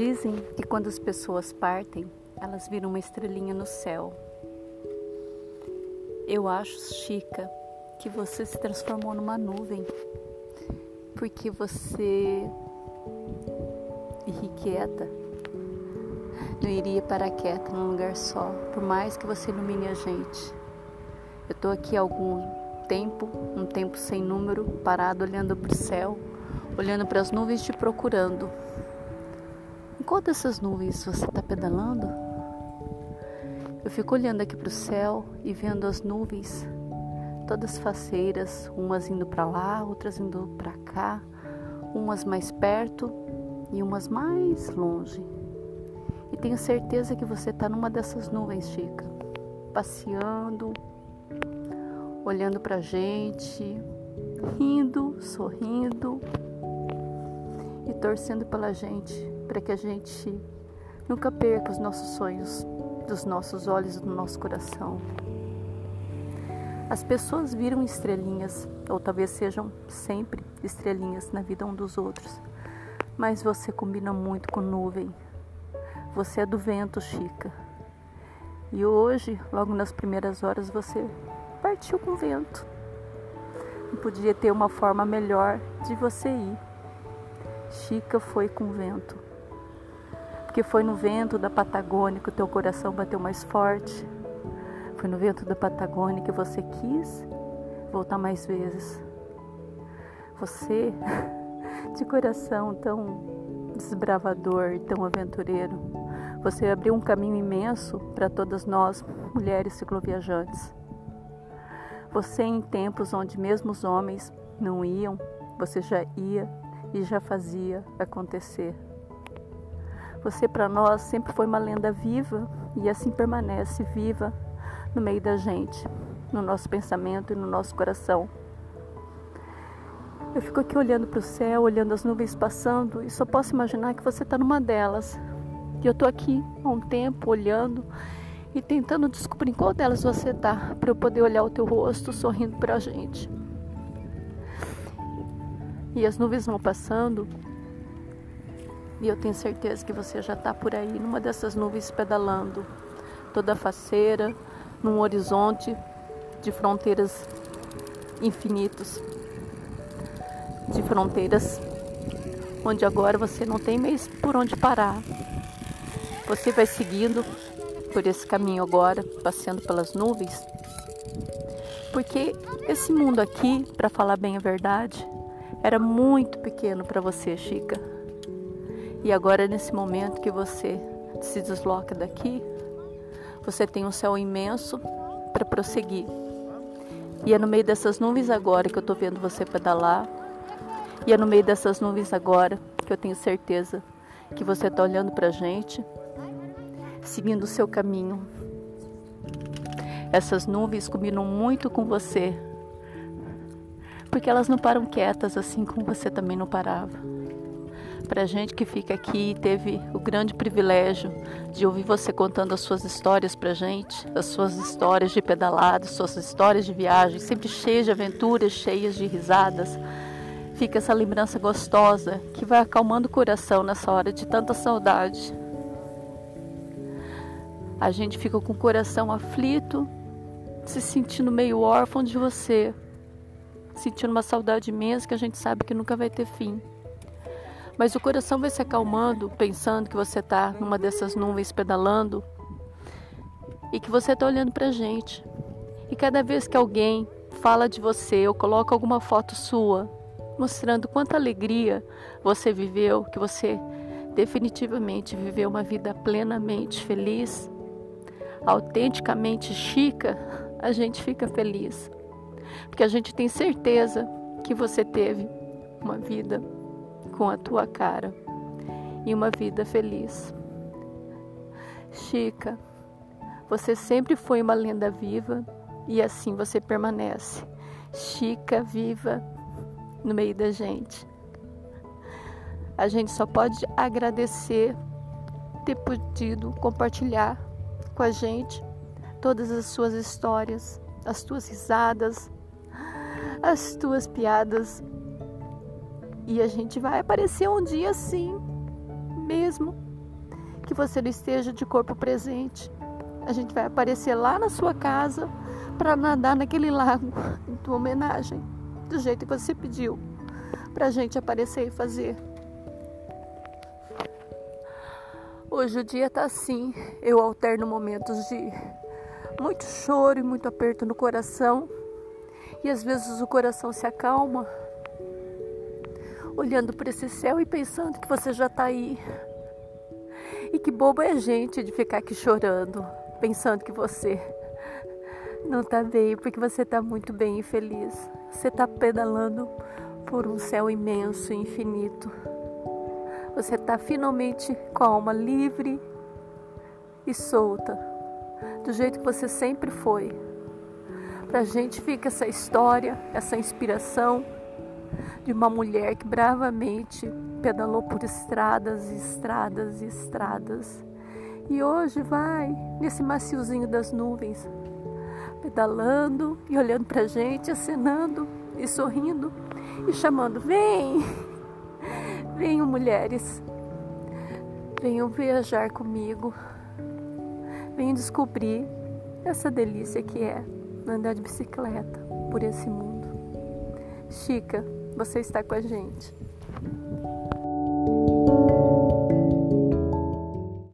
Dizem que quando as pessoas partem, elas viram uma estrelinha no céu. Eu acho, Chica, que você se transformou numa nuvem, porque você irrequieta não iria parar quieta num lugar só, por mais que você ilumine a gente. Eu estou aqui há algum tempo, um tempo sem número, parado olhando para o céu, olhando para as nuvens te procurando. Enquanto essas nuvens você está pedalando, eu fico olhando aqui para o céu e vendo as nuvens, todas faceiras, umas indo para lá, outras indo para cá, umas mais perto e umas mais longe. E tenho certeza que você está numa dessas nuvens, Chica, passeando, olhando para gente, rindo, sorrindo e torcendo pela gente, para que a gente nunca perca os nossos sonhos dos nossos olhos e do nosso coração. As pessoas viram estrelinhas, ou talvez sejam sempre estrelinhas na vida um dos outros, mas você combina muito com nuvem. Você é do vento, Chica. E hoje, logo nas primeiras horas, você partiu com o vento. Não podia ter uma forma melhor de você ir. Chica foi com o vento. Porque foi no vento da Patagônia que o teu coração bateu mais forte. Foi no vento da Patagônia que você quis voltar mais vezes. Você, de coração tão desbravador, tão aventureiro. Você abriu um caminho imenso para todas nós, mulheres cicloviajantes. Você, em tempos onde mesmo os homens não iam, você já ia e já fazia acontecer. Você, para nós, sempre foi uma lenda viva e assim permanece viva no meio da gente, no nosso pensamento e no nosso coração. Eu fico aqui olhando para o céu, olhando as nuvens passando e só posso imaginar que você está numa delas. E eu estou aqui há um tempo olhando e tentando descobrir em qual delas você está, para eu poder olhar o teu rosto sorrindo para a gente. E as nuvens vão passando e eu tenho certeza que você já está por aí, numa dessas nuvens pedalando, toda faceira, num horizonte de fronteiras infinitos de fronteiras, onde agora você não tem mais por onde parar. Você vai seguindo por esse caminho agora, passeando pelas nuvens, porque esse mundo aqui, para falar bem a verdade, era muito pequeno para você, Chica. E agora, nesse momento que você se desloca daqui, você tem um céu imenso para prosseguir. E é no meio dessas nuvens agora que eu estou vendo você pedalar, e é no meio dessas nuvens agora que eu tenho certeza que você está olhando para a gente, seguindo o seu caminho. Essas nuvens combinam muito com você, porque elas não param quietas assim como você também não parava. Para a gente que fica aqui teve o grande privilégio de ouvir você contando as suas histórias para gente, as suas histórias de pedalado, suas histórias de viagem, sempre cheias de aventuras, cheias de risadas fica essa lembrança gostosa que vai acalmando o coração nessa hora de tanta saudade. A gente fica com o coração aflito, se sentindo meio órfão de você, sentindo uma saudade imensa que a gente sabe que nunca vai ter fim. Mas o coração vai se acalmando, pensando que você está numa dessas nuvens pedalando e que você está olhando para a gente. E cada vez que alguém fala de você ou coloca alguma foto sua mostrando quanta alegria você viveu, que você definitivamente viveu uma vida plenamente feliz, autenticamente chica, a gente fica feliz. Porque a gente tem certeza que você teve uma vida com a tua cara e uma vida feliz. Chica, você sempre foi uma lenda viva e assim você permanece. Chica, viva, no meio da gente. A gente só pode agradecer ter podido compartilhar com a gente todas as suas histórias, as tuas risadas, as tuas piadas. E a gente vai aparecer um dia assim, mesmo que você não esteja de corpo presente. A gente vai aparecer lá na sua casa para nadar naquele lago em tua homenagem, do jeito que você pediu, para a gente aparecer e fazer. Hoje o dia tá assim, eu alterno momentos de muito choro e muito aperto no coração, e às vezes o coração se acalma olhando para esse céu e pensando que você já está aí. E que bobo é a gente de ficar aqui chorando, pensando que você não está bem, porque você está muito bem e feliz. Você está pedalando por um céu imenso e infinito. Você está finalmente com a alma livre e solta, do jeito que você sempre foi. Para a gente fica essa história, essa inspiração de uma mulher que bravamente pedalou por estradas e estradas e estradas. E hoje vai nesse maciozinho das nuvens, pedalando e olhando para a gente, acenando e sorrindo e chamando: Vem! Venham, mulheres, venham viajar comigo, venham descobrir essa delícia que é andar de bicicleta por esse mundo. Chica, você está com a gente.